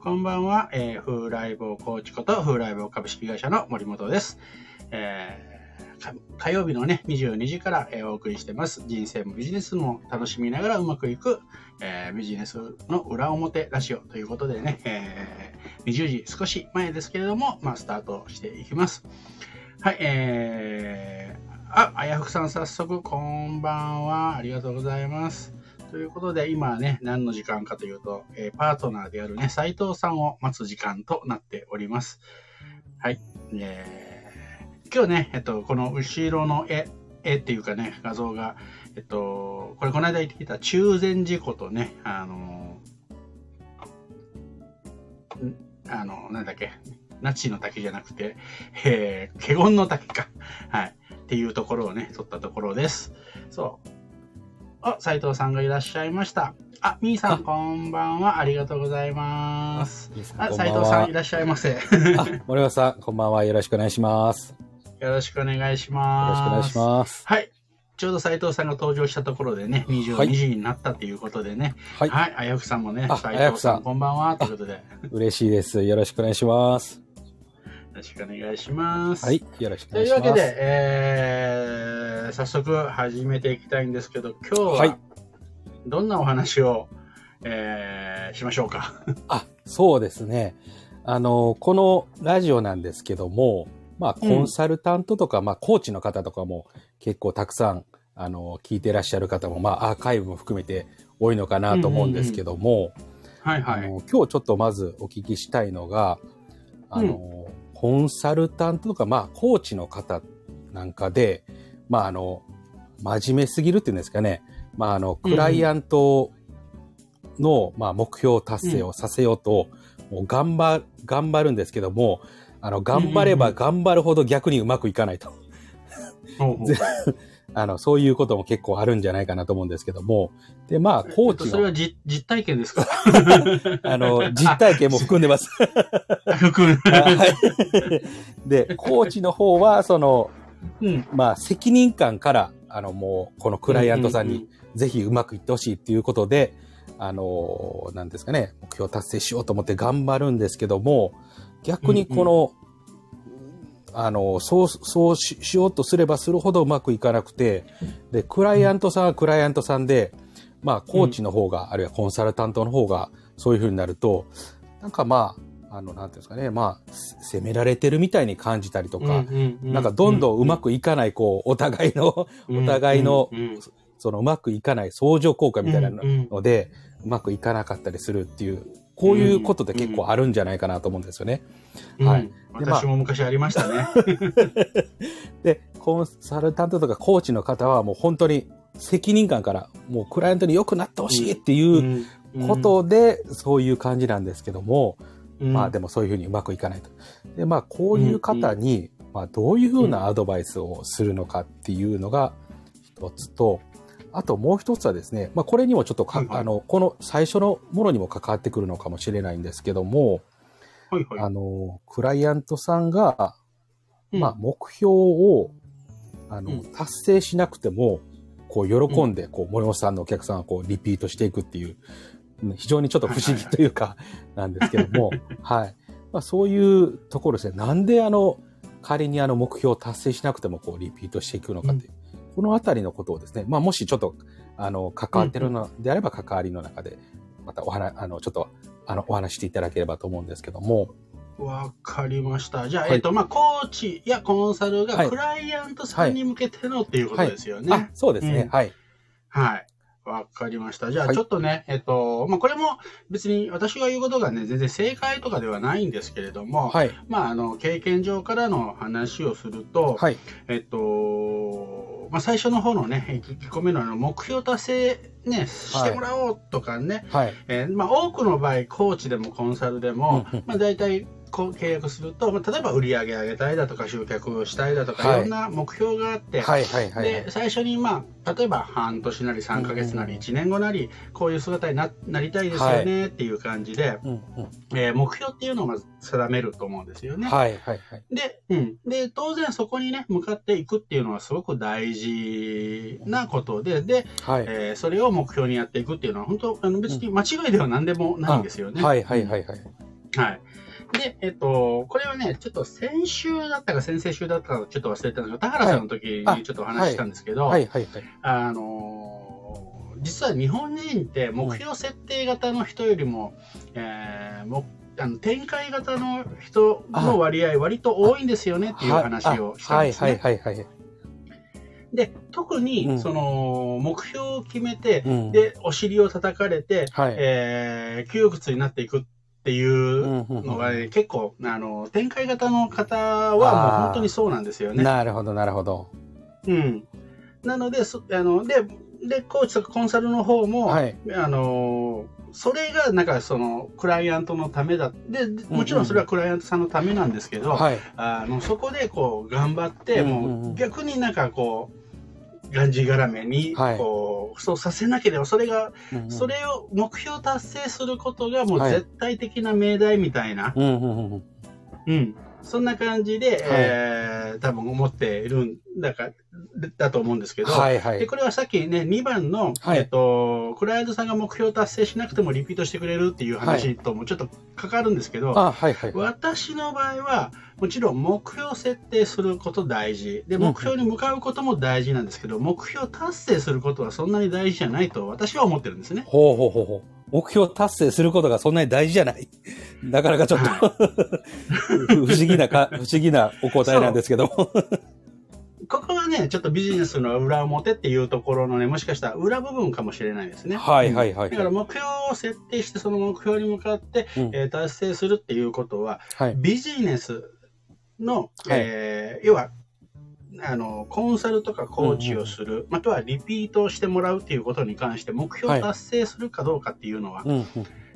こんばんは、えー、風来坊コーチこと風来坊株式会社の森本です。えー火曜日のね、22時から、えー、お送りしてます。人生もビジネスも楽しみながらうまくいく、えー、ビジネスの裏表ラジオということでね、え、20時少し前ですけれども、まあ、スタートしていきます。はい、えー、あ、あやふくさん早速、こんばんは。ありがとうございます。ということで、今ね、何の時間かというと、えー、パートナーであるね、斉藤さんを待つ時間となっております。はい。えー、今日ね、えっと、この後ろの絵、絵っていうかね、画像が、えっと、これこの間言ってきた中禅寺湖とね、あのあの、なんだっけ、那智の滝じゃなくて、えー、華厳の滝か。はい。っていうところをね、撮ったところです。そう。あ、斉藤さんがいらっしゃいました。あ、みーさん、こんばんは。ありがとうございます。あ、斉藤さん、いらっしゃいませ。あ、森本さん、こんばんは。よろしくお願いします。よろしくお願いします。よろしくお願いします。はい。ちょうど斉藤さんが登場したところでね、22時になったということでね。はい。はい。あやふさんもね、斉藤さん、こんばんは。ということで。嬉しいです。よろしくお願いします。よろしくお願いします。はい。よろしくお願いします。というわけで、えー、早速始めていきたいんですけど、今日は、はいどんなお話を、えー、しましょうか？あ、そうですね。あの、このラジオなんですけども、まあ、コンサルタントとか、うん、まあ、コーチの方とかも結構たくさん、あの、聞いてらっしゃる方も、まあ、アーカイブも含めて多いのかなと思うんですけども、はいはい。今日ちょっとまずお聞きしたいのが、あの、うん、コンサルタントとか、まあ、コーチの方なんかで、まあ、あの、真面目すぎるっていうんですかね。まあ、あの、クライアントの、まあ、目標達成をさせようと、もう頑張、頑張るんですけども、あの、頑張れば頑張るほど逆にうまくいかないと。あの、そういうことも結構あるんじゃないかなと思うんですけども。で、まあ、コーチの。それは実実体験ですか？あの、実体験も含んでます。含んではい。で、コーチの方は、その、うん、まあ、責任感から、あの、もう、このクライアントさんにぜひうまくいってほしいっていうことで、あの、なんですかね、目標達成しようと思って頑張るんですけども、逆にこの、うんうん、あの、そう、そうしようとすればするほどうまくいかなくて、で、クライアントさんはクライアントさんで、まあ、コーチの方が、うん、あるいはコンサルタントの方が、そういうふうになると、なんかまあ、あの、なんていうんですかね、まあ、責められてるみたいに感じたりとか、なんかどんどんうまくいかない、こう、お互いの、お互いの、そのうまくいかない相乗効果みたいなので、うまくいかなかったりするっていう、こういうことで結構あるんじゃないかなと思うんですよね。はい。私も昔ありましたね。で、コンサルタントとかコーチの方はもう本当に責任感からもうクライアントに良くなってほしいっていうことで、そういう感じなんですけども、まあでもそういうふうにうまくいかないと。で、まあこういう方に、まあどういうふうなアドバイスをするのかっていうのが一つと、あともう一つはですね、まあ、これにもちょっとはいはい、あの、この最初のものにも関わってくるのかもしれないんですけども、はいはい、あの、クライアントさんが、うん、まあ、目標を、あの、うん、達成しなくても、こう、喜んで、こう、森本さんのお客さんはこう、リピートしていくっていう、非常にちょっと不思議というか、なんですけども、はい。まあ、そういうところですね。なんであの、仮にあの目標を達成しなくてもこうリピートしていくのかっていう。このあたりのことをですね、まあ、もしちょっと、あの、関わってるのであれば、関わりの中で、またお話、あの、ちょっと、あの、お話していただければと思うんですけども。わかりました。じゃあ、はい、えっ、と、まあ、コーチやコンサルがクライアントさんに向けてのっていうことですよね。はいはい、そうですね、うん、はい。はい。わかりました。じゃあちょっとね、はい、えっと、まあ、これも別に私が言うことがね、全然正解とかではないんですけれども、はい、まあ、あの、経験上からの話をすると、はい、えっと、まあ、最初の方のね、1個目のあの目標達成ね、してもらおうとかね、はい、えー、まあ、多くの場合、コーチでもコンサルでも、まあ、大体、契約すると、まあ、例えば売り上げ上げたいだとか集客をしたいだとか、はいい、ろんな目標があって、はいはいはい。で最初に、まあ、例えば半年なり3ヶ月なり1年後なりこういう姿にななりたいですよねっていう感じで。えー目標っていうのをまず定めると思うんですよね。はいはいはい。で,、うん、で当然そこにね向かっていくっていうのはすごく大事なことでで、はい。えーそれを目標にやっていくっていうのは本当あの別に間違いでは何でもないんですよね。はいはいはいはい。はい。で、えっと、これはね、ちょっと先週だったか先々週だったかちょっと忘れたんですけど、田原さんの時はいにちょっとお話ししたんですけど、はいはいはい。あのー実は日本人って目標設定型の人よりも、えーもあの展開型の人の割合割と多いんですよねっていう話をしたんですね。はいはいはいはい。で、特うんにその目標を決めて、うん、で、お尻を叩かれて、はい。えー窮屈になっていくっていうのが、ね結構あの展開型の方はもう本当にそうなんですよね。なるほどなるほど。うん、なのでそあのででコーチとかコンサルの方も、はい。あのそれがなんかそのクライアントのためだでもちろんそれはクライアントさんのためなんですけど、はい。あのそこでこう頑張って、うんうんうんもう逆になんかこうがんじがらめにはい。こう、そうさせなければそれがうんうん。それを目標達成することがもうはい。絶対的な命題みたいな、うんうんうん。うん。うんそんな感じで、えー多分思っているんだかだと思うんですけど、はいはい。でこれはさっきね2番の、はいえっと、クライアントさんが目標達成しなくてもリピートしてくれるっていう話ともちょっと関わるんですけど、あ、はいはい。私の場合はもちろん目標設定すること大事でうん目標に向かうことも大事なんですけど、目標達成することはそんなに大事じゃないと私は思ってるんですね。ほうほうほうほう。目標達成することがそんなに大事じゃない。なかなかちょっと不思議なか、不思議なお答えなんですけども。ここはねちょっとビジネスの裏表っていうところのねもしかしたら裏部分かもしれないですね。はいはいはいだから目標を設定してその目標に向かって、うんえー達成するっていうことははい。ビジネスの、はいえー要はあのコンサルとかコーチをする、またはリピートをしてもらうっていうことに関して目標を達成するかどうかっていうのは、うんうん。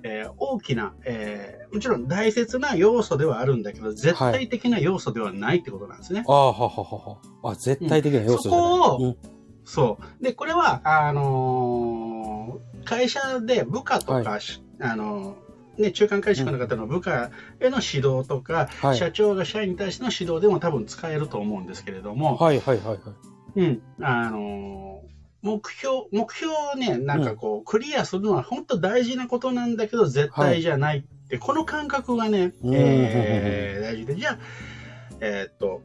えー大きな、えーもちろん大切な要素ではあるんだけど絶対的な要素ではないってことなんですね。ああ、はははは。あ、絶対的な要素じゃない。そこをうんそうでこれはあのー会社で部下とか、しあのーね、中間会社の方の部下への指導とか、はい。社長が社員に対しての指導でも多分使えると思うんですけれども、はいはいはいはい。うん、あのー目標、目標をね、なんかこう、クリアするのは本当大事なことなんだけど、絶対じゃないって、この感覚がね、うんえー大事で、じゃあ、えーっと、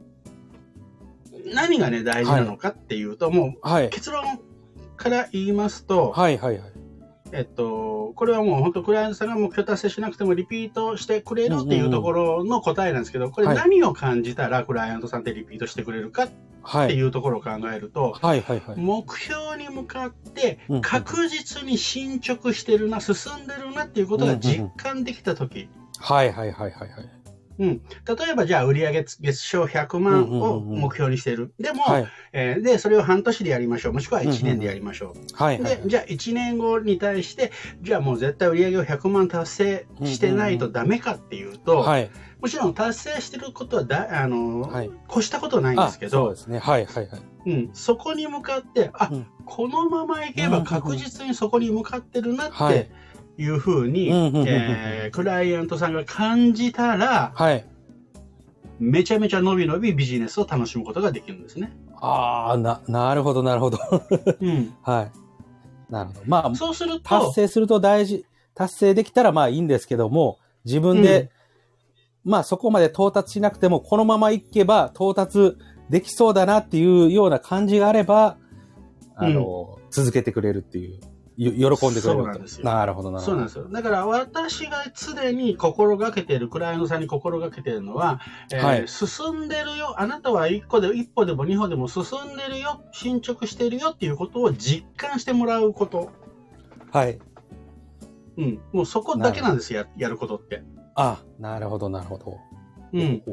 何がね、大事なのかっていうと、もはい。う結論から言いますと、はいはいはい。えっと、これはもう本当クライアントさんが目標達成しなくてもリピートしてくれるっていうところの答えなんですけど、これはい何を感じたらクライアントさんってリピートしてくれるかっはい。ていうところを考えると。目標に向かって確実に進捗してるな、進んでるなっていうことが実感できたとき、はいはいはいはいはい。例えばじゃあ売上月賞100万を目標にしてる。でも、はいえーで、それを半年でやりましょう。もしくは1年でやりましょう。はいはいで、じゃあ1年後に対して、じゃあもう絶対売上を100万達成してないとダメかっていうと、はい。もちろん達成してることはだ、あの、はい越したことないんですけどそうで、すね。はいはいはい。うん、そこに向かって、あ、うんこのままいけば確実にそこに向かってるなっはいていうふうに、うんうんうんうんえークライアントさんが感じたら、はい。めちゃめちゃ伸び伸びビジネスを楽しむことができるんですね。ああ、な、なるほどなるほど。うん、はい。なるほど。まあ、そうすると達、成すると大事、達成できたらまあいいんですけども、自分で、まあそこまで到達しなくても、このままいけば到達できそうだなっていうような感じがあれば、あの、続けてくれるっていう、よ喜んでくれるなんですよなるほどなるほど。そうなんですよ。だから私が常に心がけている、クライアントさんに心がけているのは、えーはい進んでるよ、あなたは一個で、一歩でも二歩でも進んでるよ、進捗してるよっていうことを実感してもらうこと。はい。うん。もうそこだけなんですよ、ややることって。あ、なるほどなるほど。うん。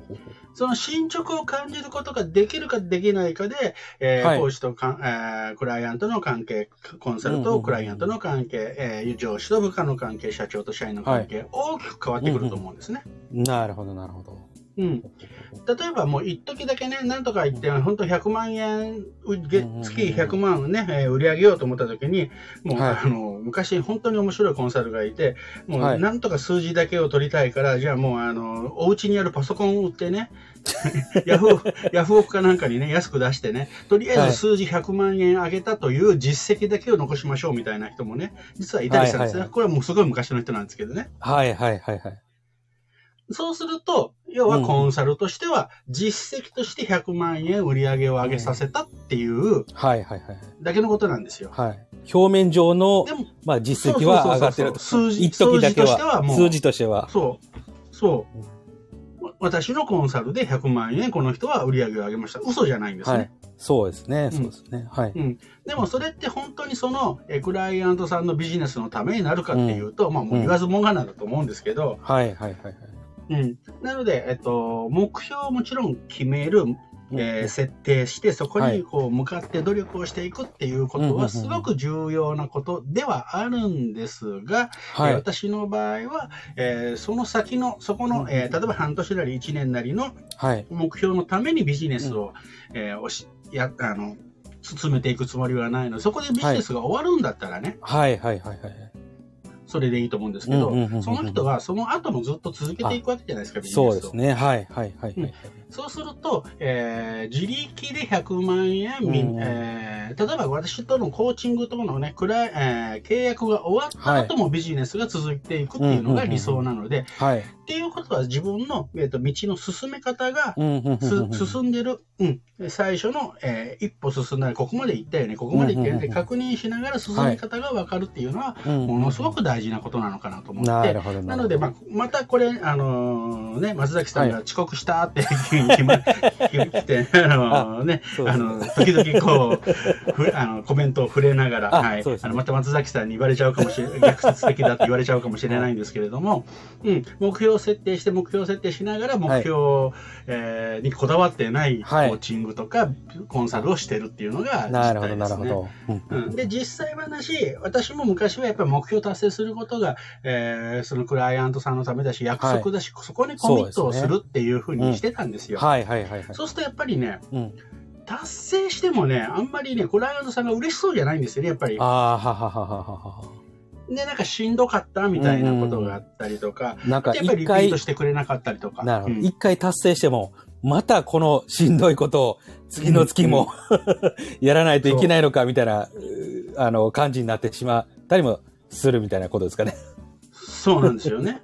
その進捗を感じることができるかできないかで、えーはい。講師とかん、えークライアントの関係、コンサルうんうん。うんとクライアントの関係、えー上司と部下の関係、社長と社員の関係、大きく変わってくると思うんですね。なるほど、なるほど。うん。例えばもう一時だけね、なんとか言って、本当100万円、月100万ね、えー売り上げようと思った時に、もう、はいあの、昔本当に面白いコンサルがいて、もはいうなんとか数字だけを取りたいから、じゃあもうあの、お家にあるパソコンを売ってね、ヤフー、ヤフオクかなんかにね、安く出してね、とりあえず数字100万円上げたという実績だけを残しましょうみたいな人もね、実はいたりしたんですね。はいはいはいこれはもうすごい昔の人なんですけどね。はいはいはいはい。そうすると、要はコンサルとしては、実績として100万円売り上げを上げさせたっていうはいはいはい。だけのことなんですよ。はい。表面上ので、も、まあ実績は上がってると。数字としてはもう数字としては。そう、そう。わ私のコンサルで100万円、この人は売り上げを上げました。嘘じゃないんですね。はい。そうですね。んそうですね。はい。うん、でもそれって本当にそのえクライアントさんのビジネスのためになるかっていうと、まあもう言わずもがなだと思うんですけど、はいはいはいはい。うん、なので、えっと、目標をもちろん決める、えー設定してそこにこう向かって努力をしていくっていうことはすごく重要なことではあるんですが、はい。えー私の場合は、えーその先のそこの、えー例えば半年なり1年なりのはい。目標のためにビジネスを、えーおしやあの進めていくつもりはないのでそこでビジネスが終わるんだったらね、はいはいはいはい。それでいいと思うんですけど、その人はその後もずっと続けていくわけじゃないですか、ビジネスを。そうですね。はいはいはいはい。そうすると、えー自力で100万円、うん。えー例えば私とのコーチングとのね、くらいえー契約が終わった後もビジネスが続いていくっていうのが理想なので、はい。っていうことは自分の、えー、と道の進め方が進んでる、うん、最初の、えー一歩進んだらここまで行ったよね、ここまで行ったよね、確認しながら進め方が分かるっていうのは、うんものすごく大事なことなのかなと思って。なので、まあ、またこれ、あのーね、松崎さんが遅刻したって、来ま来て、あのーね、あの、時々こう、ふあの、コメントを触れながら、あはい。ね。あの、また松崎さんに言われちゃうかもしれ、逆説的だって言われちゃうかもしれないんですけれども、うん、目標を設定して、目標を設定しながら、目標、えーにこだわってないコはい。ーチングとか、コンサルをしてるっていうのが、なるほど実態ですね。なるほど。うん。うん、で実際話、私も昔はやっぱり目標達成することが、えーそのクライアントさんのためだし、約束だし、そこにコミットをするっていうふうにしてたんですよ。はいはいはいはい。そうするとやっぱりね、うん。達成してもね、あんまりね、クライアントさんが嬉しそうじゃないんですよね、やっぱりあ。あ、はははは。で、なんかしんどかったみたいなことがあったりとか、なんかやっぱりリピート、してくれなかったりとか。なるほど。うん一回達成しても、またこのしんどいことを次の月も やらないといけないのかみたいな、うあの、感じになってしまったりもするみたいなことですかね。そうなんですよね。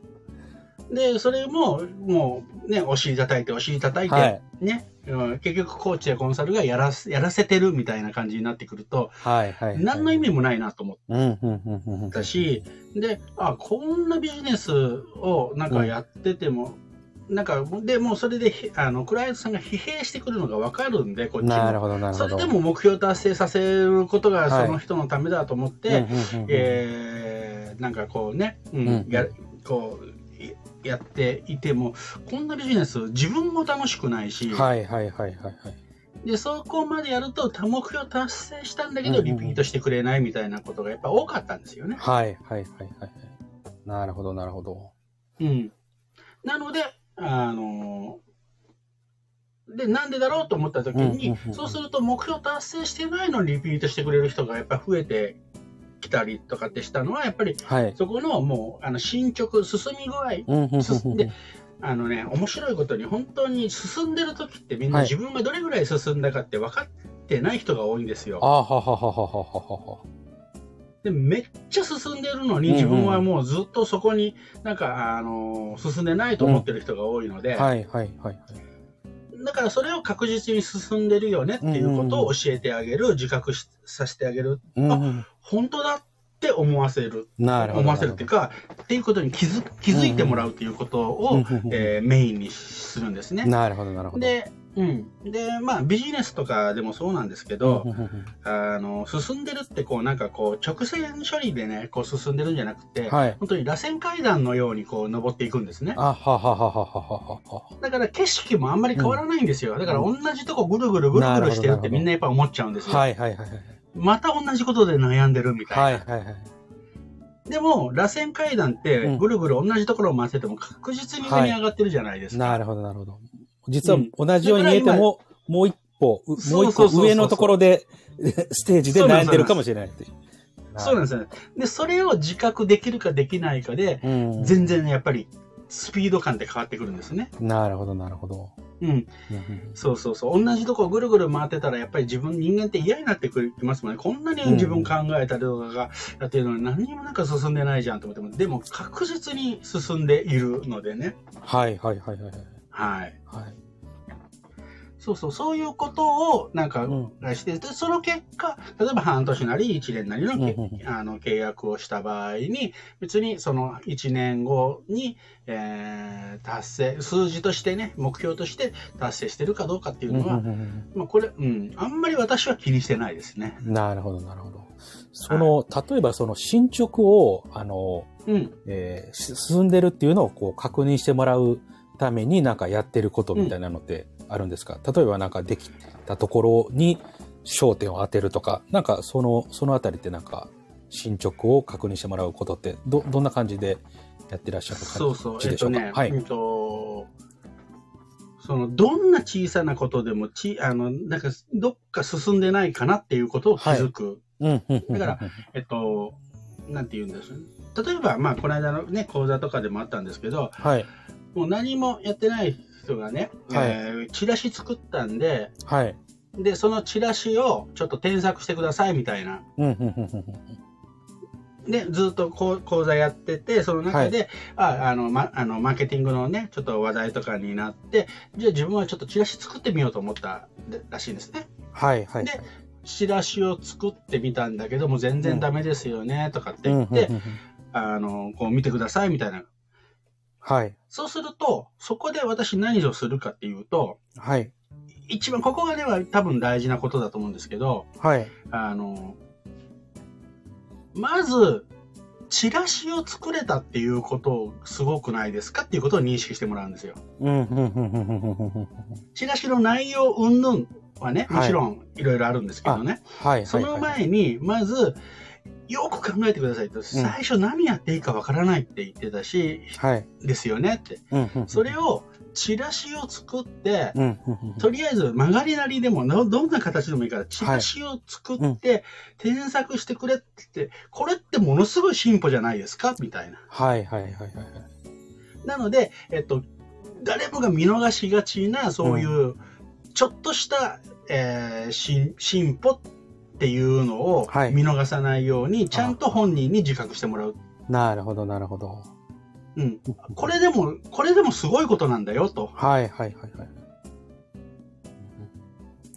で、それも、もうね、お尻叩いて、お尻叩いて、はいね、うん結局コーチやコンサルがやらせやらせてるみたいな感じになってくると、はいはい、はい。何の意味もないなと思っうん、うん、うん、うん。たし、で、あ、こんなビジネスをなんかやってても、なんか、でもうそれで、ひあの、クライアントさんが疲弊してくるのがわかるんで、こっちも。なるほど、なるほど。それでも目標達成させることがはいその人のためだと思って、うん、うん、うん。えーなんかこうね、うんうんやこういやっていてもこんなビジネス自分も楽しくないし、はいはいはいはいはい。でそこまでやると目標達成したんだけどリピートしてくれないみたいなことがやっぱ多かったんですよね。はいはいはいはい。なるほど、なるほど。うん、なのであのでなんでだろうと思った時に、そうすると目標達成してないのにリピートしてくれる人がやっぱ増えてきたりとかってしたのはやっぱりはい。そこのもうあの進捗進み具合。進んであのね、面白いことに本当に進んでる時ってみんなはい自分がどれぐらい進んだかって分かってない人が多いんですよ。あははははははは。でめっちゃ進んでるのに自分はもうずっとそこになんか、あの進んでないと思ってる人が多いので、はいはいはい。だからそれを確実に進んでるよねっていうことを教えてあげる、自覚しさせてあげる、うんうん、本当だって思わせる。思わせるっていうか、っていうことに気づ気づいてもらうっていうことを、うんうんうんえーメインにするんですね。なるほどなるほど。で、うん。で、まあ、ビジネスとかでもそうなんですけど、あの、進んでるって、こう、なんかこう、直線処理でね、こう、進んでるんじゃなくて、はい。本当に螺旋階段のように、こう、登っていくんですね。あ、ははははははは。だから、景色もあんまり変わらないんですよ。だから、同じとこぐるぐるぐるぐるしてるってみんなやっぱ思っちゃうんですよ。はいはいはいはい。また同じことで悩んでるみたいな。はいはいはい。でも、螺旋階段って、ぐるぐる同じところを回ってても確実に上に上がってるじゃないですか。なるほどなるほど。実は同じように見えても、もう一歩、うもう一個上のところで、ステージで悩んでるかもしれないっていう。そうなんですよね。で、それを自覚できるかできないかで、うん全然やっぱりスピード感って変わってくるんですね。なるほどなるほど。うん。うんそうそうそう。同じとこぐるぐる回ってたら、やっぱり自分、人間って嫌になってくきますもんね。こんなに自分考えたりとかがやってるのに何にもなんか進んでないじゃんと思っても、でも確実に進んでいるのでね。はいはいはいはい。はい。はい。そうそう、そういうことをなんかうんして、で、その結果、例えば半年なり1年なりのあの契約をした場合に、別にその1年後に、えー達成、数字としてね、目標として達成してるかどうかっていうのは、まあこれ、うん、あんまり私は気にしてないですね。なるほどなるほど。その、例えばその進捗を、あの、うん。えーし進んでるっていうのをこう確認してもらうためになんかやってることみたいなのってあるんですか、例えばなんかできたところに焦点を当てるとか、なんかその、そのあたりってなんか進捗を確認してもらうことってど、どんな感じでやってらっしゃる感じそうそう。えでしょうか、っとね、はい。うんと、その、どんな小さなことでも、ち、あの、なんか、どっか進んでないかなっていうことを気づく。うんうんうんうんだから、えっと、なんて言うんです例えば、まあ、この間のね、講座とかでもあったんですけど、はい。もう何もやってない人がね、はいえーチラシ作ったんで、はい。で、そのチラシをちょっと添削してくださいみたいな。で、ずっとこう講座やってて、その中で、ああの、ま、あの、マーケティングのね、ちょっと話題とかになって、じゃあ自分はちょっとチラシ作ってみようと思ったらしいんですね。はいはい。でチラシを作ってみたんだけども、全然ダメですよね、とかってうん言って、あの、こう見てくださいみたいな。はい。そうすると、そこで私何をするかっていうと、はい。一番、ここがでは多分大事なことだと思うんですけど、はい。あの、まず、チラシを作れたっていうことをすごくないですかっていうことを認識してもらうんですよ。うんうんうんうんうんうんうんチラシの内容云々はね、はいもちろんいろいろあるんですけどね。はい。その前に、まず、よく考えてくださいと、最初何やっていいかわからないって言ってたし、はい。ですよねって。うんうんうんそれを、チラシを作って、うんうんうんうんとりあえず曲がりなりでもどどんな形でもいいからチラシを作って添削してくれって言って、これってものすごい進歩じゃないですか？みたいな。はいはいはいはいはい。なので、えっと、誰もが見逃しがちなそういうちょっとした、えー進進歩っていうのをはい見逃さないように、ちゃんと本人に自覚してもらう。なるほどなるほど。うん。これでも、これでもすごいことなんだよと。はいはいはいはい。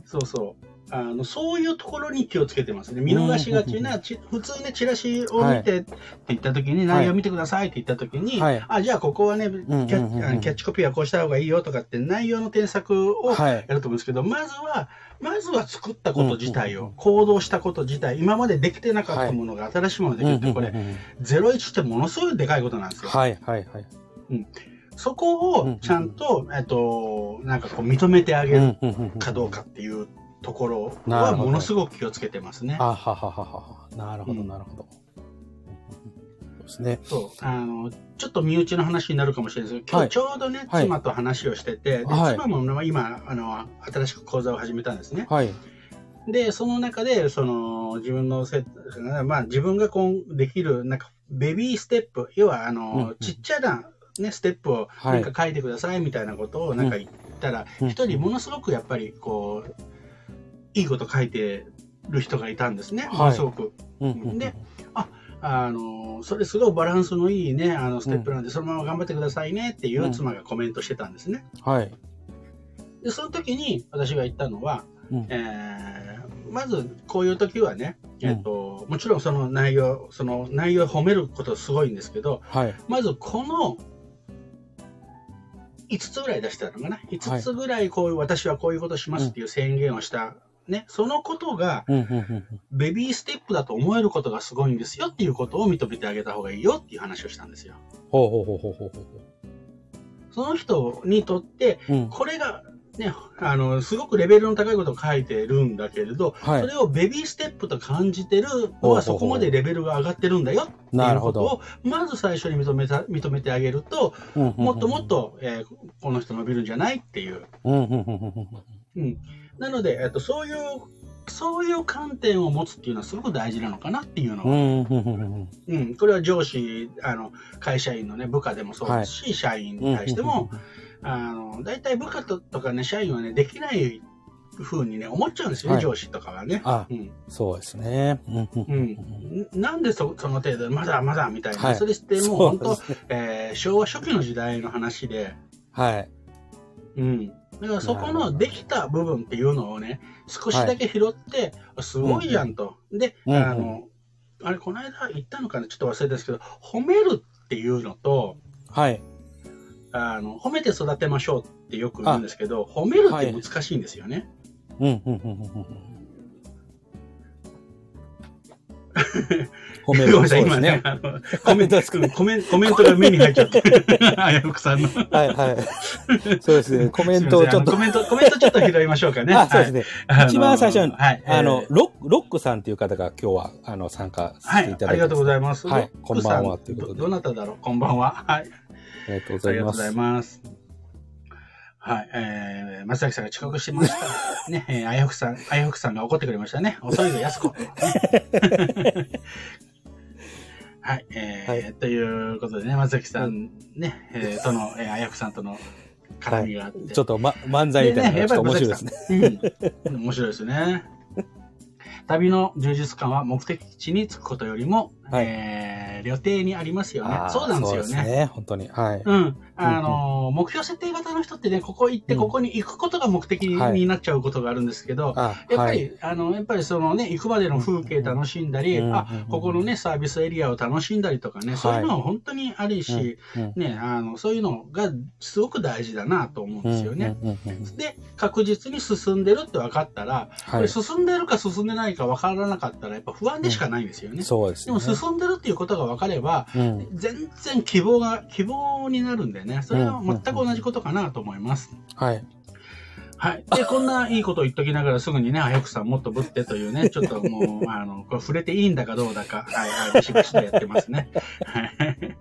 そうそう。あの、そういうところに気をつけてますね。見逃しがちな、ち普通ね、チラシを見てって言った時に、はい。内容見てくださいって言った時に、はい。あ、じゃあここはね、キんうんうんャキャッチコピーはこうした方がいいよとかって内容の添削をはい。やると思うんですけど、まずは、まずは作ったこと自体うんうんうん、を行動したこと自体、今までできてなかったものが新しいものができるって、これ、うんうんうんうん01ってものすごいでかいことなんですよ。はいはいはい。そこをちゃんと、えっと、なんかこう認めてあげるうんうんうんうんかどうかっていうところはものすごく気をつけてますね。あははははは。なるほどうんなるほど。そうですね。そう。あの、ちょっと身内の話になるかもしれないですけど、今はい日ちょうどね、はい妻と話をしてて、ではい妻も今、あの、新しく講座を始めたんですね。はい。で、その中で、その、自分のせ、まあ、自分がこう、できる、なんか、ベビーステップ、要は、あの、うんうんちっちゃな、ね、ステップを、はいなんか書いてくださいみたいなことを、なんか言ったら、うん一人ものすごくやっぱり、こう、いいこと書いてる人がいたんですね。はいすごく。うんうんうんであの、それすごいバランスのいいね、あの、ステップなんで、そのまま頑張ってくださいねっていう妻がコメントしてたんですね。はい。で、その時に私が言ったのは、うんえーまず、こういう時はね、うんえっと、もちろんその内容、その内容を褒めることすごいんですけど、はい。まずこの5つぐらい出してたのかな？5つぐらいこういう、私はこういうことしますっていう宣言をした。ね、そのことが、ベビーステップだと思えることがすごいんですよっていうことを認めてあげた方がいいよっていう話をしたんですよ。ほうほうほうほうほうほその人にとって。これが、ね、あの、すごくレベルの高いことを書いてるんだけれど、はいそれをベビーステップと感じてるのはそこまでレベルが上がってるんだよってないるほど。うことを、まず最初に認めた、認めてあげると、もっともっ。と、えーこの人伸びるんじゃないっていう。うんなので、えっと、そういう、そういう観点を持つっていうのはすごく大事なのかなっていうのは、うんこれは上司、あの、会社員のね、部下でもそうですし、社員に対しても、、あの、大体部下ととかね、社員はね、できない風にね、思っちゃうんですよね、はい上司とかはね。あうん。そうですね。うんなんでそその程度で、まだまだみたいな。はいそれってもうそ本当、ねえー昭和初期の時代の話で、はい。うん。だからそこのできた部分っていうのをね、少しだけ拾って、すごいじゃんと。で、うんうんあの、あれ、この間言ったのかなちょっと忘れたんですけど、褒めるっていうのと、はい。あの、褒めて育てましょうってよく言うんですけど、褒めるって難しいんですよね。うんうんうんうんうん。褒める。そうです今ね、。コメント、コメンコメントが目に入っちゃって、あやふくさんの。はいはい。そうですね。コメントをちょっとコ。メント、コメントちょっと拾いましょうかね。あ、そうですね。はい一番最初にはい。あのえー、ロック、さんっていう方が今日は、あの、参加さはいせてい、ただいて。ありがとうございます。はいこんばんはということでどどなただろう？こんばんは。はい。ありがとうございますありがとうござい。ます。はい、えー、松崎さんが遅刻してました。ね、えー、あやふくさん、あやふくさんが怒ってくれましたね。遅いぞ、やすこ。ねはい、えーはということでね、松崎さんね、えー、との、えー、あやふくさんとの絡みがあって。ちょっと、ま、漫才みたいなのがちょっと面白いですね。うん、面白いですね。旅の充実感は目的地に着くことよりも、はいえー旅程にありますよねそうなんですよそうですね。本当に。はい。うん。あのー目標設定型の人ってね、ここ行って、うんここに行くことが目的はいになっちゃうことがあるんですけど、あ、やっぱり、はい。あの、やっぱりそのね、行くまでの風景楽しんだり、うんあうん、ここのね、サービスエリアを楽しんだりとかね、そういうのは本当にあるし、うんね、あの、そういうのがすごく大事だなと思うんですよね。。うんうんうんうんで、確実に進んでるって分かったら、進んでるか進んでないか分からなかったら、やっぱ不安でしかないんですよね。そうですね。でも進んでるっていうことが分かれば、うん。全然希望が、希望になるんでね、それは全く同じことかなと思います。はい。はい。で、こんないいことを言っときながらすぐにね、あやくさんもっとぶってというね、ちょっともう、あの、これ触れていいんだかどうだか、はい、はい、ビシビシとやってますね。はい。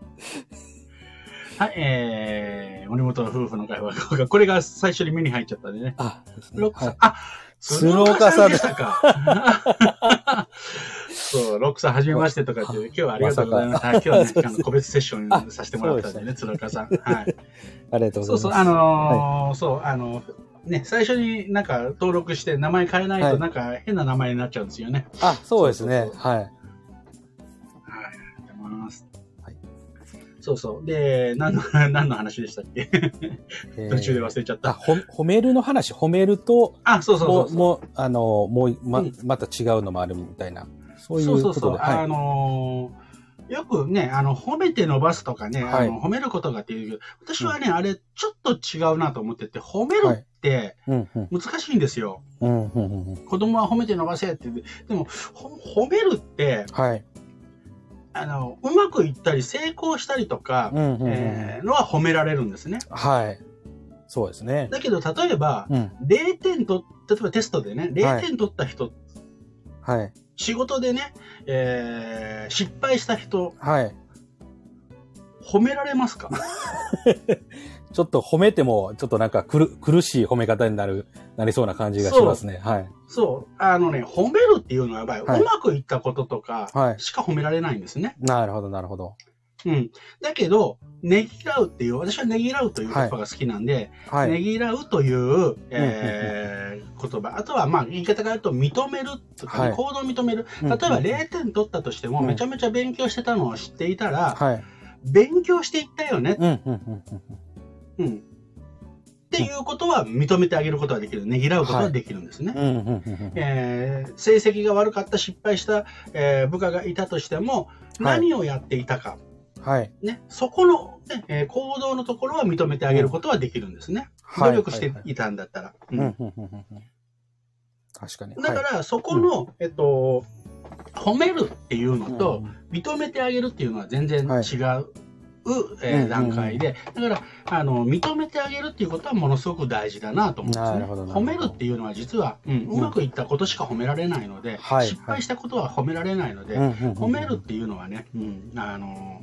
はい、えー、森本の夫婦の会話、これが最初に目に入っちゃったんでね。あ、ですねはいあ、鶴岡さんでしたか。そう、ロックさん、はじめましてとかって、今日はありがとうございます。はい、今日はね、あの個別セッションさせてもらったんでね、鶴岡さん。はい。ありがとうごそうそう、ざいます。あのーそう、あの、ね、最初になんか登録して名前変えないはいとなんか変な名前になっちゃうんですよね。あ、そうですねそう。そうはい。はい、ありがとうございます。はいそうそう。で、何の、何の話でしたっけ？えー途中で忘れちゃっあ、た。ほ褒めるの話、褒めると、あ、そうそうそうそう。もう、あの、もう、まうん、また違うのもあるみたいな。そういそうそうそう。うことで。はあい。のーよくね、あの、褒めて伸ばすとかね、はいあの褒めることがっていう、私はね、あれ、ちょっと違うなと思ってて、褒めるってうん、うん、難しいんですよ。うん、うん、うんうん。子供は褒めて伸ばせって。でも、ほ褒めるって、はい。あの、うまくいったり成功したりとか、うん、うん、うんえーのは褒められるんですね。はい。そうですね。だけど、例えば、うん。0点と、例えばテストでね、0点取った人、はい。仕事でね、えー失敗した人、はい。褒められますか？ちょっと褒めても、ちょっとなんか苦苦しい褒め方になる、なりそうな感じがしますね。はい。そう。あのね、褒めるっていうのはやっぱり、はいうまくいったこととかはいしか褒められないんですね。なるほど、なるほど。うん。だけど、ねぎらうっていう、私はねぎらうという言葉が好きなんで、ねはい。ぎらうという、えー言葉。あとは、まあ、言い方が言うと、認めるとかね、はい行動を認める。うん例えば、0点取ったとしても、うんめちゃめちゃ勉強してたのを知っていたら、はい。勉強していったよね。うん。っていうことは認めてあげることができる。ねぎらうことができるんですね。成績が悪かった、失敗した、えー部下がいたとしても、はい何をやっていたか。はい。ね、そこの、ねえー行動のところは認めてあげることはできるんですね。はい。努力してはいたんだったら。確かに。だから、そこの、えっと、褒めるっていうのと、うん認めてあげるっていうのは全然違う、はいえ段階で、だからあの、認めてあげるっていうことはものすごく大事だなと思うんですね。褒めるっていうのは実は、うん、うまくいったことしか褒められないので、はい。失敗したことは褒められないので、褒めるっていうのはね、うん、あの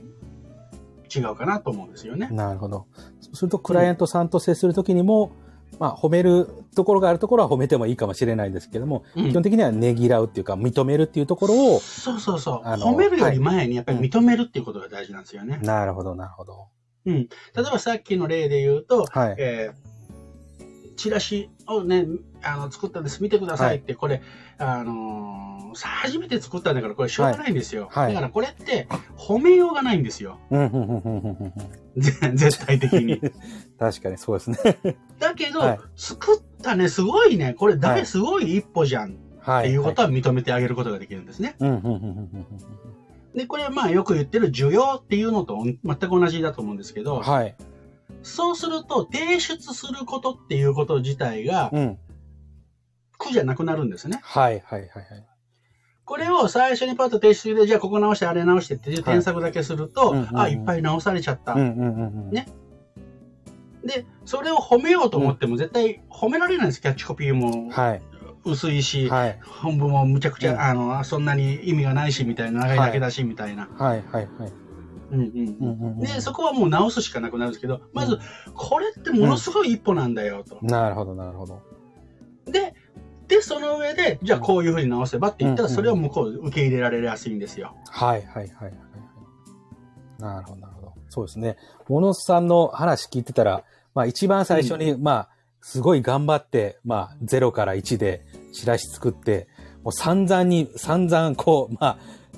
違うかなと思うんですよね。なるほど。そうすると、クライアントさんと接するときにも、まあ、褒めるところがあるところは褒めてもいいかもしれないですけども、うん基本的にはねぎらうっていうか、認めるっていうところを、そうそうそう。褒めるより前にやっぱり認めるっていうことが大事なんですよね。なるほど、なるほど。例えばさっきの例で言うと、はい。えーチラシをね、あの、作ったんです。見てくださいって、これ、あのーさ、初めて作ったんだから、これしょうがないんですよ。はいはいだからこれって、褒めようがないんですよ。絶対的に。確かにそうですね。だけど、はい作ったね、すごいね、これ、はい誰すごい一歩じゃんはっていうことは認めてあげることができるんですね。で、これはまあよく言ってる需要っていうのと全く同じだと思うんですけうんど、はい。そうすると、提出することっていうこと自体がうん。苦じゃなくなるんですね。はいはいはいはい。これを最初にパッと提出で、じゃあここ直して、あれ直してっていう添削だけすると、うんうんうんあ、いっぱい直されちゃった。うんうんうんうん。ねで、それを褒めようと思っても絶対褒められないんです。キャッチコピーもはい。薄いし、はい。本文もむちゃくちゃ、うんあの、そんなに意味がないし、みたいな、長いだけだし、みたいな。はいはいはい。うんうんうんうんうんで、そこはもう直すしかなくなるんですけど、まず、これってものすごい一歩なんだよ、と。なるほどなるほど。で、で、その上で、じゃあこういうふうに直せばって言ったら、うんそれを向こう受け入れられやすいんですよ。はいはいはいはいはい。なるほどなるほど。そうですね。モノスさんの話聞いてたら、まあ一番最初に、まあ、すごい頑張って、まあ0から1でチラシ作って、もう散々に、散々こう、まあ、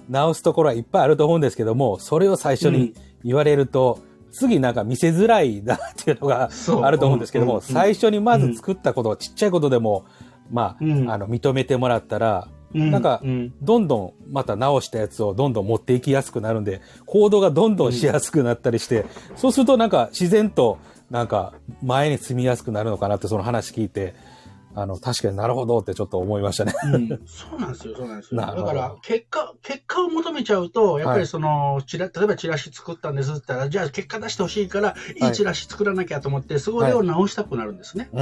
直すところはいっぱいあると思うんですけども、それを最初に言われると、次なんか見せづらいなっていうのがあると思うんですけども、うんうん最初にまず作ったこと、ちっちゃいことでも、まあ、うん。あの、認めてもらったら、うなんかうん。どんどんまた直したやつをどんどん持っていきやすくなるんで、行動がどんどんしやすくなったりして、そうするとなんか自然となんか前に進みやすくなるのかなってその話聞いて、あの、確かになるほどってちょっと思いましたね。うん そうなんですよ、そうなんですよ。だから、結果、結果を求めちゃうと、やっぱりその、チラ例えばチラシ作ったんですって言ったら、じゃあ結果出してほしいから、いいチラシ作らなきゃと思って、それを直したくなるんですね。うん、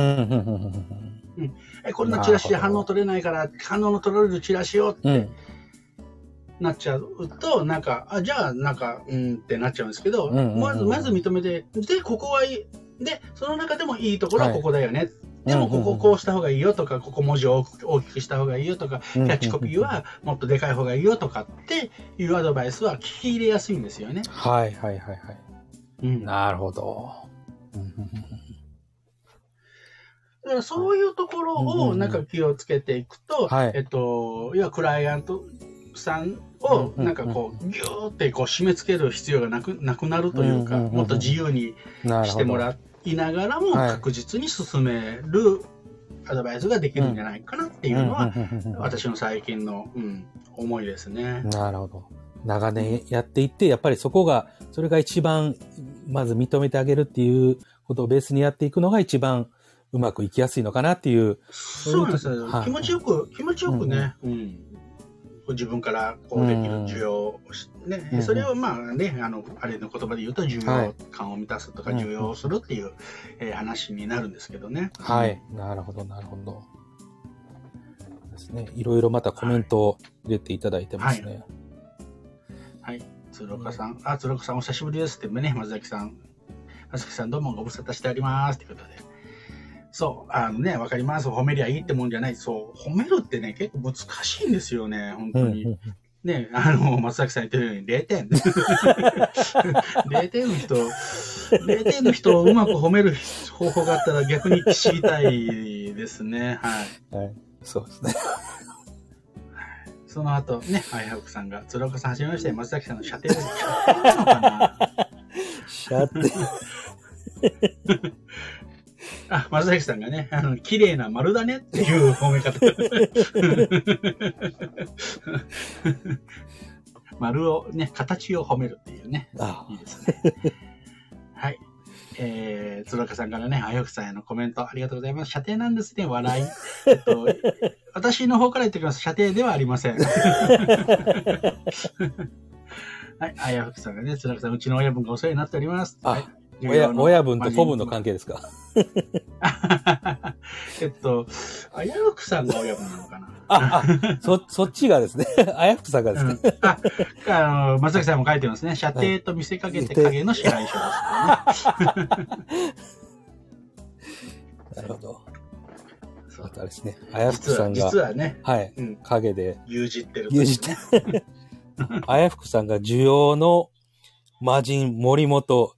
うん、え、こんなチラシで反応取れないから、反応の取られるチラシをうん。うん。なっちゃうと、なんか、あ、じゃあ、なんか、うんってなっちゃうんですけど、まず、まず認めて、で、ここはいい。で、その中でもいいところはここだよね。でも、こここうした方がいいよとか、ここ文字を大きくした方がいいよとか、キキャッチコピーはもっとでかい方がいいよとかっていうアドバイスは聞き入れやすいんですよね。はい、はい、はい、はい。うん。だなるほど。うんうんからそういうところをなんか気をつけていくと、はいえっと、要はクライアントさんをなんかこう、ぎゅーってこう締め付ける必要がなくなくなるというか、もっと自由に。してもらいながらもはい確実に進めるアドバイスができるんじゃないかなっていうのは、うんうんうんうん私の最近の、うん、思いですね。なるほど。長年やっていって、やっぱりそこが、それが一番、まず認めてあげるっていうことをベースにやっていくのが一番うまくいきやすいのかなっていう。そうなんですよ、はい気持ちよく、気持ちよくね、うん自分からこうできる需要をし、ねうんそれをまあね、あの、あれの言葉で言うと、需はい要感を満たすとか、うん需要をするっていう、えー話になるんですけどね。はい。なるほど、なるほど。ですね。いろいろまたコメントを入れていただいてますね。はい。鶴岡さん、あ、鶴岡さんお久しぶりですってね、松崎さん。松崎さんどうもご無沙汰しておりますってことで。そう、あのね、わかります。褒めりゃいいってもんじゃない。そう、褒めるってね、結構難しいんですよね、本当うんに。ね、あの、松崎さん言ってるように0点。0点の人、0点の人をうまく褒める方法があったら逆に知りたいですね。はい。はい。そうですね。その後、ね、はいはくさんが、鶴岡さんはじめまして、松崎さんの射程で、射程なのかな？シャって。あ、松崎さんがね、あの、綺麗な丸だねっていう褒め方。丸をね、形を褒めるっていうね。あいいですね。はい。えー、鶴岡さんからね、あよくさんへのコメントありがとうございます。射程なんですね、笑い。えっと、私の方から言っておきます。射程ではありません。はい、あやふくさんがね、鶴岡さん、うちの親分がお世話になっております。あはい親、親分と子分の関係ですか？えっと、あやふくさんが親分なのかな？あ、あ、そ、そっちがですね、あやふくさんがですね。うんあ、あの、松崎さんも書いてますね。射程と見せかけて影の支配者ですよね。なるほど。そうあれですね、あやふくさんが、実はね、はい、うん、影で、牛耳ってる。牛耳って、あやふくさんが需要の魔人森本、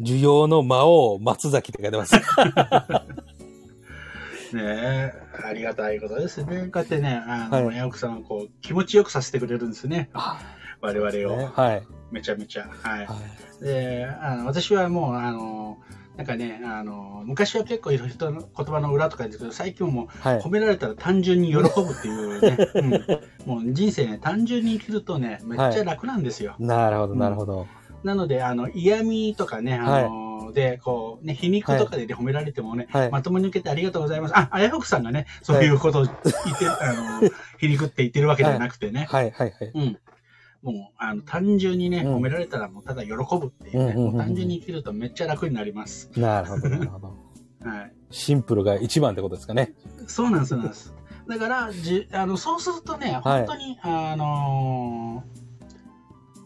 需要の魔王松崎って書いてます。ねえ、ありがたいことですね。こうやってね、あの、はいヤオクさんをこう、気持ちよくさせてくれるんですね。あ我々ねを。はい。めちゃめちゃ。はい。はいで、あの、私はもう、あの、なんかね、あの、昔は結構いろいろ人の言葉の裏とかですけど、最近はもう、はい。褒められたら単純に喜ぶっていうね、うん、もう人生ね、単純に生きるとね、めっちゃ楽なんですよ。なるほど、なるほど。なので、あの、嫌味とかね、あの、で、こう、ね、皮肉とかで、ね褒められてもね、はいまともに受けてありがとうございます。あ、あやふくさんがね、そういうことを言ってる、あの、皮肉って言ってるわけじゃなくてね、はい、はい、はい。うん。もう、あの、単純にね、うん褒められたらもうただ喜ぶっていうね、うんうんうんうんもう単純に生きるとめっちゃ楽になります。なるほど、なるほど。はい。シンプルが一番ってことですかね。そうなんです、そうなんです。だから、じあのそうするとね、はい本当に、あのー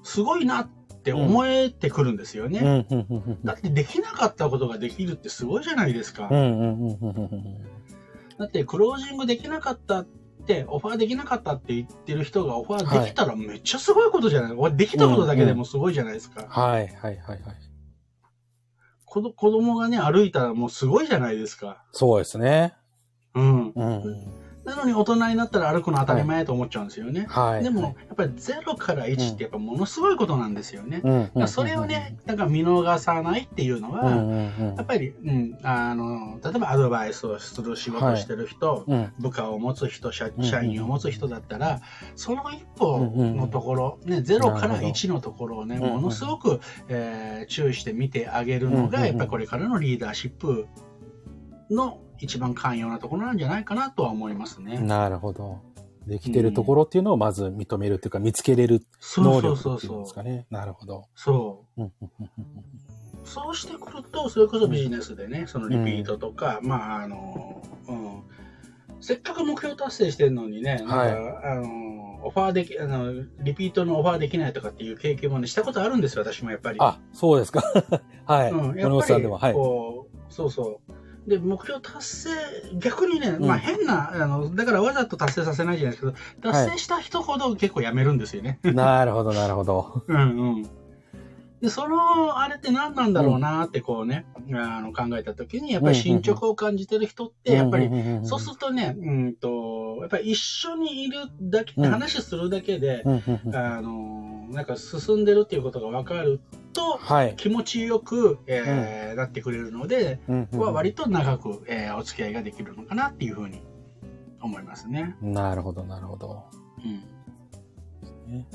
すごいなって思えてくるんですよね。だってできなかったことができるってすごいじゃないですか。だってクロージングできなかったって、オファーできなかったって言ってる人がオファーできたらめっちゃすごいことじゃない、できたことだけでもすごいじゃないですか。はい、はい、はい、はい。子ど子供がね、歩いたらもうすごいじゃないですか。そうですね。うん。うん。なのに大人になったら歩くの当たり前と思っちゃうんですよね。はい。でも、やっぱり0から1ってやっぱものすごいことなんですよね。うん、それをね、だから見逃さないっていうのうん、は、やっぱり、うん、あの、例えばアドバイスをする仕事をしてる人、うん。部下を持つ人、社うん社員を持つ人だったら、その一歩のところ、ね、0から1のところをね、ものすごく、えー注意して見てあげるのが、やっぱりこれからのリーダーシップの一番寛容なところなんじゃないかなとは思いますね。なるほど。できてるところっていうのをまず認めるっていうか、見つけれる能力っていうん。ですかね。なるほど。そう。うんうんうんうんそうしてくると、それこそビジネスでね、そのリピートとか、まあ、あの、うん、せっかく目標達成してるのにね、はいあの、オファーでき、あの、リピートのオファーできないとかっていう経験もね、したことあるんですよ、私もやっぱり。あ、そうですか。はい。うん、こやっぱりはい。こう、そうそう。で、目標達成、逆にね、うんまあ変な、あの、だからわざと達成させないじゃないですけど、達成した人ほど結構やめるんですよね。なるほど、なるほど。うんうん。で、その、あれって何なんだろうなってこうね、あの考えたときに、やっぱり進捗を感じてる人って、やっぱり、そうするとね、うんと、やっぱり一緒にいるだけ、うん話するだけで、うんうんうんあの、なんか進んでるっていうことが分かると、はい。気持ちよく、えーなってくれるので、うんうんは割と長く、えーお付き合いができるのかなっていうふうに思いますね。なるほど、なるほど。うん。ね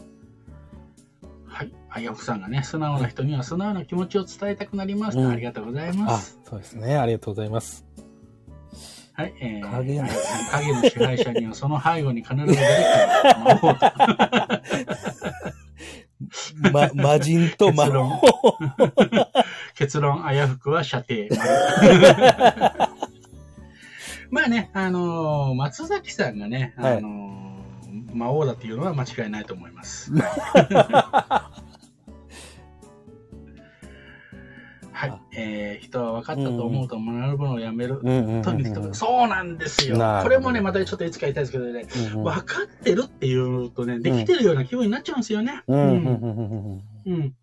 はい。あやふさんがね、素直な人には素直な気持ちを伝えたくなります。うんありがとうございまあす。、そうですね。ありがとうございます。はい。えー、影の支配者にはその背後に必ず出てくる魔 ま、魔人と魔結論王。結論、あやふくは射程。まあね、あのー松崎さんがね、あのー魔王だっていうのは間違いないと思います。はい。えー、人は分かったと思うと学ぶのをやめる。とにかくそうなんですよ。これもね、またちょっといつか言いたいですけどね、分かってるっていうとね、できてるような気分になっちゃうんですよね。うんうんうんうんうん。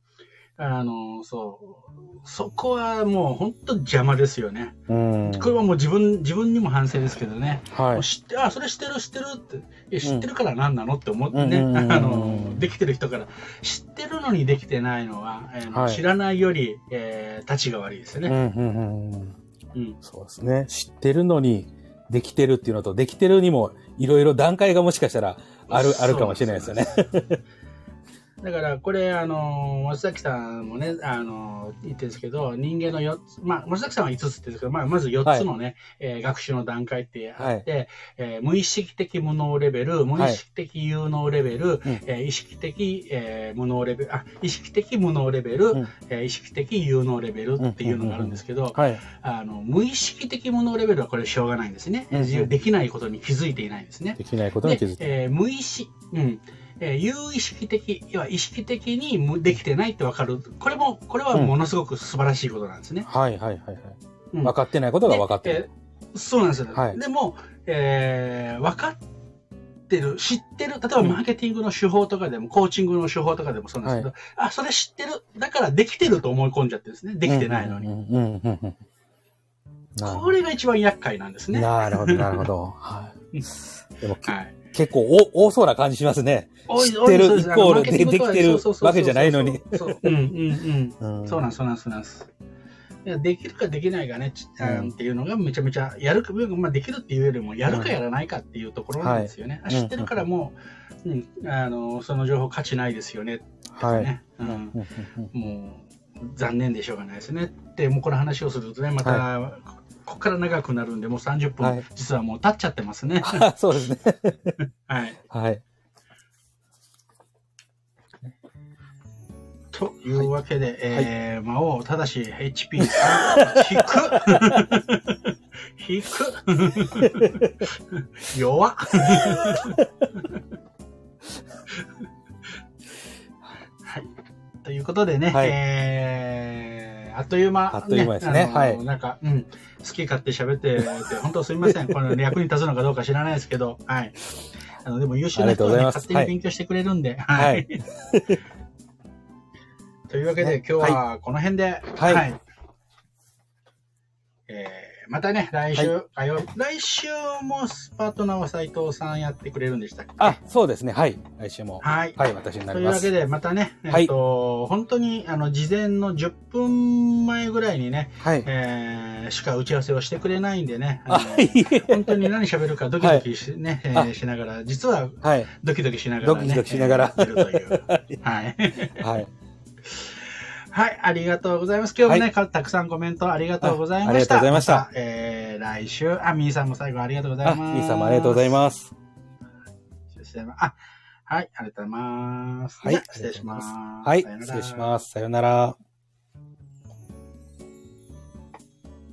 あの、そう。そこはもう本当邪魔ですよね。うん。これはもう自分、自分にも反省ですけどね。はい。知って、あ、それ知ってる知ってるって。いや知ってるから何なのって思ってね。うん あの、できてる人から。知ってるのにできてないのは、えーはい知らないより、えー、立ちが悪いですようんね。うんうんうん。うん。そうですね。知ってるのに、できてるっていうのと、できてるにも、いろいろ段階がもしかしたら、ある、あるかもしれないですよね。だから、これ、あの、松崎さんもね、あの、言ってるんですけど、人間の4つ、まあ、松崎さんは5つって言うんですけど、まあ、まず4つのね、えー学習の段階ってあって、えー無意識的無能レベル、無意識的有能レベル、うんえー意識的、えー無能レベル、あ、意識的無能レベル、うんえー意識的有能レベルっていうのがあるんですけど、はい。あの、無意識的無能レベルはこれしょうがないんですね。うんうんできないことに気づいていないんですね。できないことに気づいて。でえー無意識、うん。えー有意識的、要は意識的に無できてないってわかる。これも、これはものすごく素晴らしいことなんですね。はいはいはいはい。うん分かってないことが分かってでる。えーそうなんですよ。はいでも、えー分かってる、知ってる、例えばマーケティングの手法とかでも、コーチングの手法とかでもそうなんですけど、あ、それ知ってる。だからできてると思い込んじゃってるんですね。できてないのに。これが一番厄介なんですどね。なるほど、なるほど。はい。でもはい。結構お多そうな感じしますね。多い知ってるイコールでできてるそうそうそうそうわけじゃないのに。そう。うんうんうん。うん。そうなんそうなんそうなんです。いやできるかできないかね、うん。っていうのがめちゃめちゃやるか、まあ、できるっていうよりもやるかやらないかっていうところなんですよね。はい。あ知ってるからもう、うん、あのその情報価値ないですよねとかはい。うん。もう残念でしょうがないですねって、もうこの話をするとね、また、ここから長くなるんで、もう30分、はい。実はもう経っちゃってますね。あ そうですね。はい。はい。というわけで、えー魔王、ただし HP3 引く。引く。弱っ。はい。ということでね、はい。えー、あっという間、あっという間ですね。はい。なんか、うん、好き勝手喋ってて、本当すみません。この役に立つのかどうか知らないですけど、はい。あの、でも優秀な人は、ね、勝手に勉強してくれるんで、ははい。い。というわけで、ね今日はこの辺で、はい。えーまたね、来週、火曜日来週もパートナーは斉藤さんやってくれるんでしたっけ？あ、そうですね。はい。来週も。はい。はい、私になります。というわけで、またね、はいえっと、本当に、あの、事前の10分前ぐらいにね、はい。えーしか打ち合わせをしてくれないんでね、ああ、のい本当に何喋るかドキドキし,、ねえあーしながら、実ははい。ドキドキしながらね、ドキドキしながらえーやってるという。はい。はい。はい、ありがとうございます。今日もね、かたくさんコメントありがとうございました。あありがとうございましたたえー、来週、あ、みーさんも最後ありがとうございあ、ます。イーさんもありがとうございます。す。あ、はい、ありがとうございます。はい失礼します。はい失礼します。さよなら。